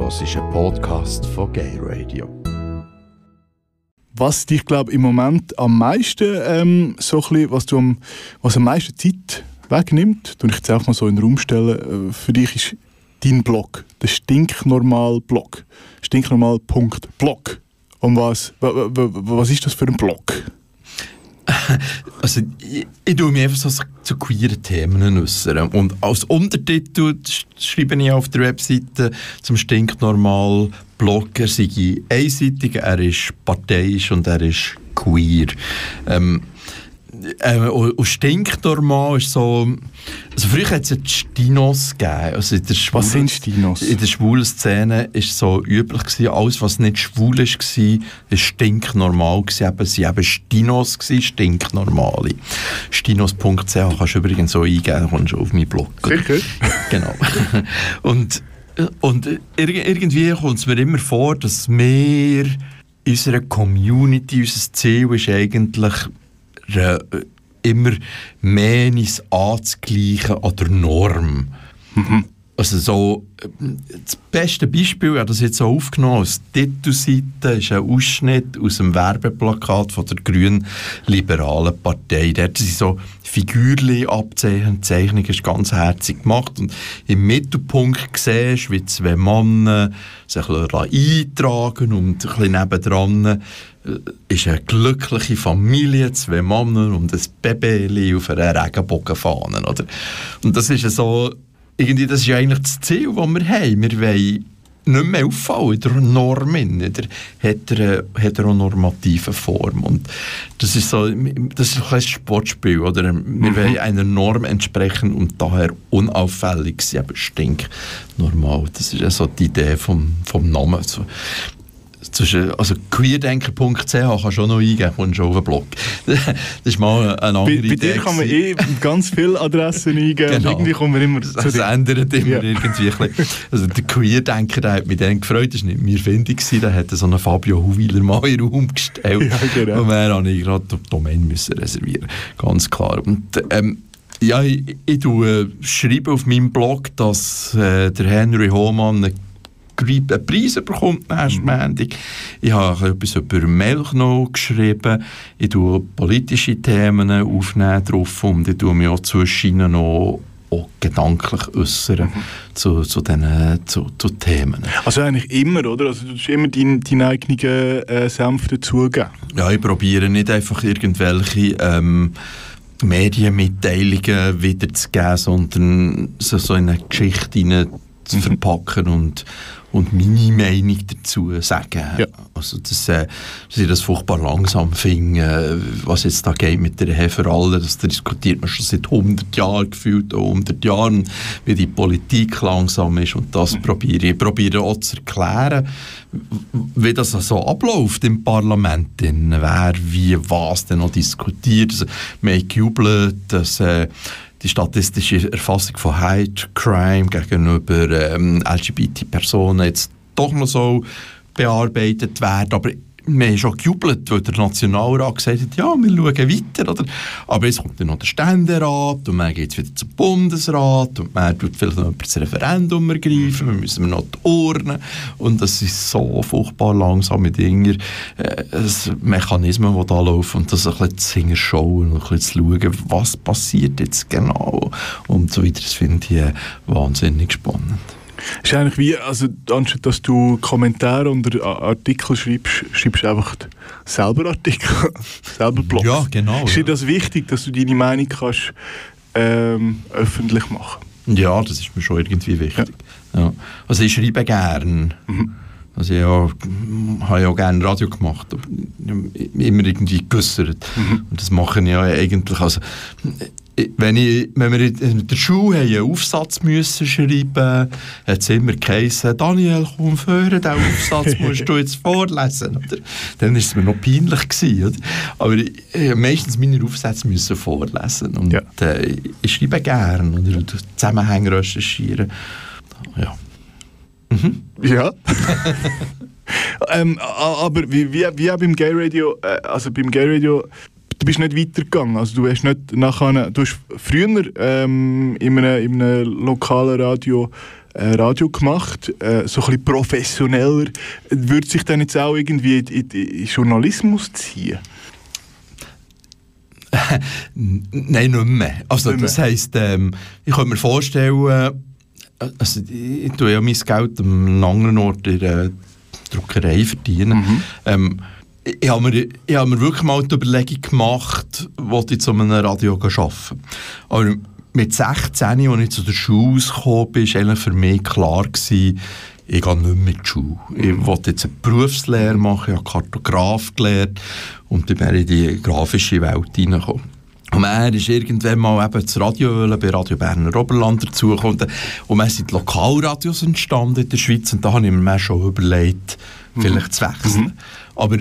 hörst einen Podcast von Gay Radio. Was dich, glaube im Moment am meisten, ähm, so bisschen, was, du am, was am meisten Zeit wegnimmt, tue ich jetzt auch mal so in den Raum stellen, äh, für dich ist dein Blog, der Stinknormal-Blog. Stinknormal.blog. Und was, was ist das für ein Blog? Also, ich, ich tue mich einfach so zu queeren Themen äußern. Und als Untertitel schreibe ich auf der Webseite zum Stinknormal Blog, er sei einseitig, er ist parteiisch und er ist queer. Ähm, äh, und stinknormal ist so... Also früher hat es ja die Stinos gegeben. Also in der schwulen, was sind Stinos? In der schwulen Szene war so üblich, gewesen, alles was nicht schwul war, war stinknormal. Gewesen. Eben, sie waren Stinos, gewesen, stinknormale. Stinos.ch kannst du übrigens so eingeben, kommst du auf meinen Blog. Sicher? Genau. und, und irgendwie kommt es mir immer vor, dass wir unserer Community, unser Ziel ist eigentlich äh, immer mehr anzugleichen an der Norm. Mhm. Also so, das beste Beispiel, ich habe das jetzt so aufgenommen, als Titelseite ist ein Ausschnitt aus dem Werbeplakat von der grünen liberalen Partei. Dort sind so Figürchen abzeichnen, Zeichnung ist ganz herzig gemacht und im Mittelpunkt siehst wie zwei Männer sich eintragen und ein bisschen nebendran äh, ist eine glückliche Familie, zwei Männer und ein Baby auf einer Regenbogenfahne. Oder? Und das ist so irgendwie, das ist ja eigentlich das Ziel, das wir haben. Wir wollen nicht mehr auffallen in der Norm, in der heteronormativen Form. Und das ist so, das ist ein Sportspiel, oder? Wir mhm. wollen einer Norm entsprechen und daher unauffällig sein, aber stinknormal. Das ist ja so die Idee vom, vom Namen. So, zwischen, also queerdenker.ch kannst du auch noch eingeben, kommst schon auf den Blog. das ist mal eine andere bei. Bei dir kann man eh ganz viele Adressen eingeben genau. irgendwie kommen wir immer zu Das ändert immer ja. irgendwie ein. Also der Queerdenker, der hat mich dann gefreut, das war nicht mir findig, der hat so einen Fabio Huwiler mal in den Raum gestellt. Ja, genau. Und dann habe ich gerade die Domain müssen reservieren ganz klar. Und ähm, ja, ich, ich, ich äh, schreibe auf meinem Blog, dass äh, der Henry Hohmann einen Preis bekommt nächsten mhm. Montag. Ich habe etwas über Milch noch geschrieben. Ich tue politische Themen aufnehmen drauf und ich tue mich auch zwischen noch auch gedanklich äußern mhm. zu, zu diesen zu, zu Themen. Also eigentlich immer, oder? Also du hast immer deinen dein eigenen äh, Senf dazugeben? Ja, ich probiere nicht einfach irgendwelche ähm, Medienmitteilungen wiederzugeben, sondern so, so in eine Geschichte hinein zu mhm. verpacken und und meine Meinung dazu sagen. Ja. Also, dass, äh, dass ich das furchtbar langsam finde, äh, was jetzt da geht mit der Ehe für alle, das diskutiert man schon seit 100 Jahren, gefühlt 100 Jahren, wie die Politik langsam ist und das mhm. probiere ich. Ich probiere auch zu erklären, wie das so also abläuft im Parlament, wer wie was denn noch diskutiert. Also, wir haben gejubelt, dass äh, die statistische Erfassung von Hate Crime gegenüber ähm, LGBT-Personen jetzt doch noch so bearbeitet werden. Aber wir haben schon gejubelt, weil der Nationalrat gesagt hat, ja, wir schauen weiter. Oder? Aber jetzt kommt dann noch der Ständerat und dann geht es wieder zum Bundesrat und man tut vielleicht noch das Referendum ergreifen, wir müssen noch die Urnen und das ist so furchtbar langsame Dinge, äh, Mechanismen, die da laufen und das ein bisschen zu hinterschauen und ein bisschen zu schauen, was passiert jetzt genau und so weiter, das finde ich äh, wahnsinnig spannend. Ist eigentlich wie, also anstatt dass du Kommentare unter Artikel schreibst, schreibst du einfach selber Artikel, selber Blogs. Ja, genau. Ist dir das wichtig, dass du deine Meinung kannst ähm, öffentlich machen? Ja, das ist mir schon irgendwie wichtig. Ja. Ja. Also ich schreibe gerne. Mhm. Also ich ja, habe ja gerne Radio gemacht, immer irgendwie geäussert. Mhm. Und das mache ich ja eigentlich, also wenn, ich, wenn wir in der Schule einen Aufsatz müssen schreiben mussten, hat es immer geheißen, Daniel, komm führen, diesen Aufsatz musst du jetzt vorlesen. Oder? Dann war es mir noch peinlich. Gewesen, oder? Aber ich, ich meistens meine Aufsätze müssen vorlesen. Und ja. äh, ich schreibe gerne oder Zusammenhänge recherchieren. Ja. Mhm. Ja. ähm, aber wie, wie, wie auch beim Gay Radio, äh, also beim Gay Radio du bist nicht weitergegangen. Also du hast nicht nachher, du hast früher ähm, in, einem, in einem lokalen Radio äh, Radio gemacht, äh, so ein bisschen professioneller. Würde sich dann jetzt auch irgendwie in, in, in Journalismus ziehen? Nein, nicht mehr. Also nicht das heisst, ähm, ich kann mir vorstellen, äh, also ich, tue ja mein Geld einem anderen Ort in der Druckerei verdienen. Mhm. Ähm, ich habe mir, ich hab mir wirklich mal die Überlegung gemacht, wollte ich zu einem Radio arbeiten. Aber mit 16, als ich zu der Schule kam, war eigentlich für mich klar, gewesen, ich gehe nicht mehr in die Schule. Ich wollte jetzt eine Berufslehre machen, ich habe Kartograf gelernt und dann bin ich in die grafische Welt hineingekommen. Und er ist irgendwann mal eben das Radio bei Radio Berner Oberland dazugekommen. Und dann sind Lokalradios entstanden in der Schweiz und da habe ich mir schon überlegt, vielleicht zu wechseln. Mhm. Aber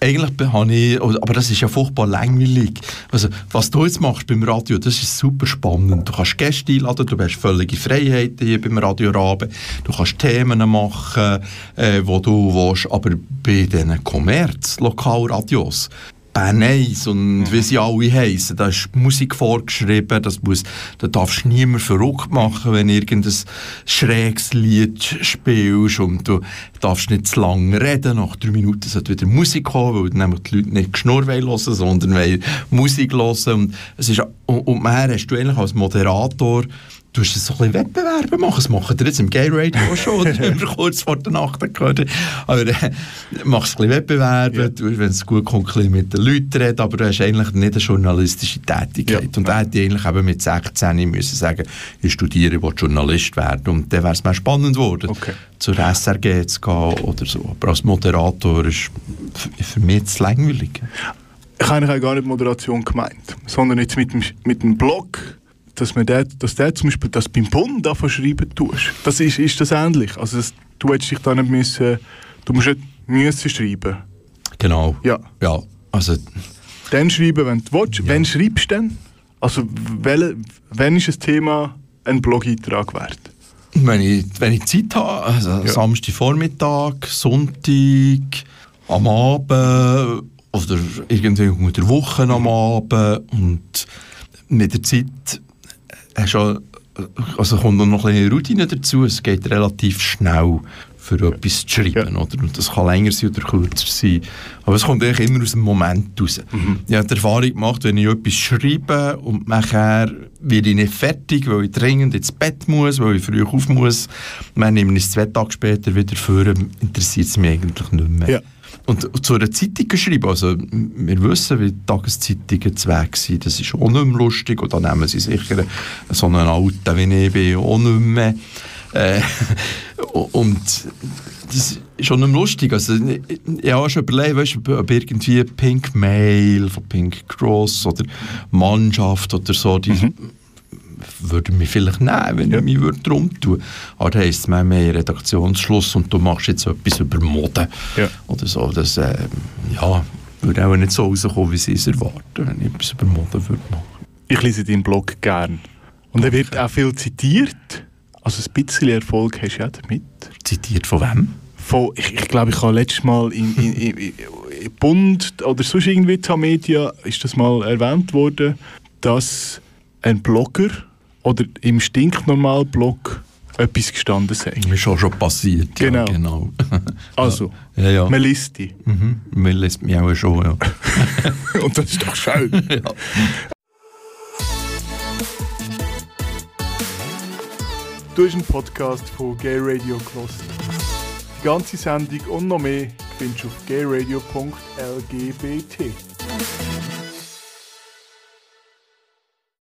eigentlich habe ich, aber das ist ja furchtbar langweilig. Also, was du jetzt machst beim Radio, das ist super spannend. Du kannst Gäste einladen, du hast völlige Freiheit hier beim Radio Rabe. Du kannst Themen machen, äh, wo du willst, aber bei diesen Kommerz-Lokalradios, Bern 1 und mhm. wie sie alle heißen. Da ist Musik vorgeschrieben, das muss, da darfst du niemand verrückt machen, wenn du irgendein schräges Lied spielst und du darfst nicht zu lange reden. Nach drei Minuten sollte wieder Musik kommen, weil nämlich die Leute nicht Geschnurr hören sondern Musik hören. Und, es ist, und, und mehr hast du eigentlich als Moderator du hast so ein bisschen Wettbewerbe machen. Das machen wir jetzt im Gay Radio schon, oder haben wir kurz vor der Nacht gehört. Aber äh, machst ein bisschen Wettbewerbe, ja. wenn es gut kommt, ein mit den Leuten reden, aber du hast eigentlich nicht eine journalistische Tätigkeit. Ja. Und da hätte ich eigentlich eben mit 16 müssen sagen, ich studiere, ich Journalist werden. Und dann wäre es mir spannend geworden, okay. zur SRG zu gehen oder so. Aber als Moderator ist für mich jetzt langweilig. Ich habe eigentlich gar nicht Moderation gemeint, sondern jetzt mit dem, mit dem Blog dass, man der, dass der zum Beispiel das beim Bund davon schreiben tust. Das ist, ist das ähnlich? Also das, du hättest dich da nicht müssen, du musst nicht müssen schreiben. Genau. Ja. ja also dann schreiben, wenn du willst. Ja. Wann schreibst du denn? Also welche, wann ist ein Thema ein Blog-Eintrag wert? Wenn ich, wenn ich Zeit habe, also ja. Samstagvormittag, Sonntag, am Abend oder irgendwie unter der Woche am Abend und mit der Zeit hast auch, also kommt noch eine Routine dazu. Es geht relativ schnell für etwas zu schreiben. Ja. Oder? Und das kann länger sein oder kürzer sein. Aber es kommt eigentlich immer aus dem Moment raus. Mhm. Ich habe die Erfahrung gemacht, wenn ich etwas schreibe und nachher werde ich nicht fertig, weil ich dringend ins Bett muss, weil ich früh auf muss, dann nehme ich es zwei Tage später wieder vor, interessiert es mich eigentlich nicht mehr. Ja. Und zu einer Zeitung geschrieben, also wir wissen, wie Tageszeitungen zu Weg sind, das ist auch nicht mehr lustig und dann nehmen sie sicher so einen alten wie ich bin auch nicht mehr. Äh, und das ist schon nicht mehr lustig. Also, ich habe schon überlegt, weißt, ob irgendwie Pink Mail von Pink Cross oder Mannschaft oder so, die mhm würde mich vielleicht nehmen, wenn ja. ich mich würde drum tun. Aber dann heisst es, haben einen Redaktionsschluss und du machst jetzt etwas über Mode ja. oder so. Das äh, ja, würde auch nicht so rauskommen, wie sie es erwarten, wenn ich etwas über Mode würde machen. Ich lese deinen Blog gern. Und er wird auch viel zitiert. Also ein bisschen Erfolg hast du ja damit. Zitiert von wem? Von, ich, ich glaube, ich habe letztes Mal in, in, in, in Bund oder sonst irgendwie in Media ist das mal erwähnt worden, dass ein Blogger oder im Stinknormal-Blog etwas gestanden sei. Das ist auch schon passiert. Genau. Ja, genau. Also, ja, ja. man liest die. Mhm. Man liest mich auch schon, ja. Und das ist doch schön. ja. Du hast einen Podcast von Gay Radio gehört. Die ganze Sendung und noch mehr findest du auf gayradio.lgbt.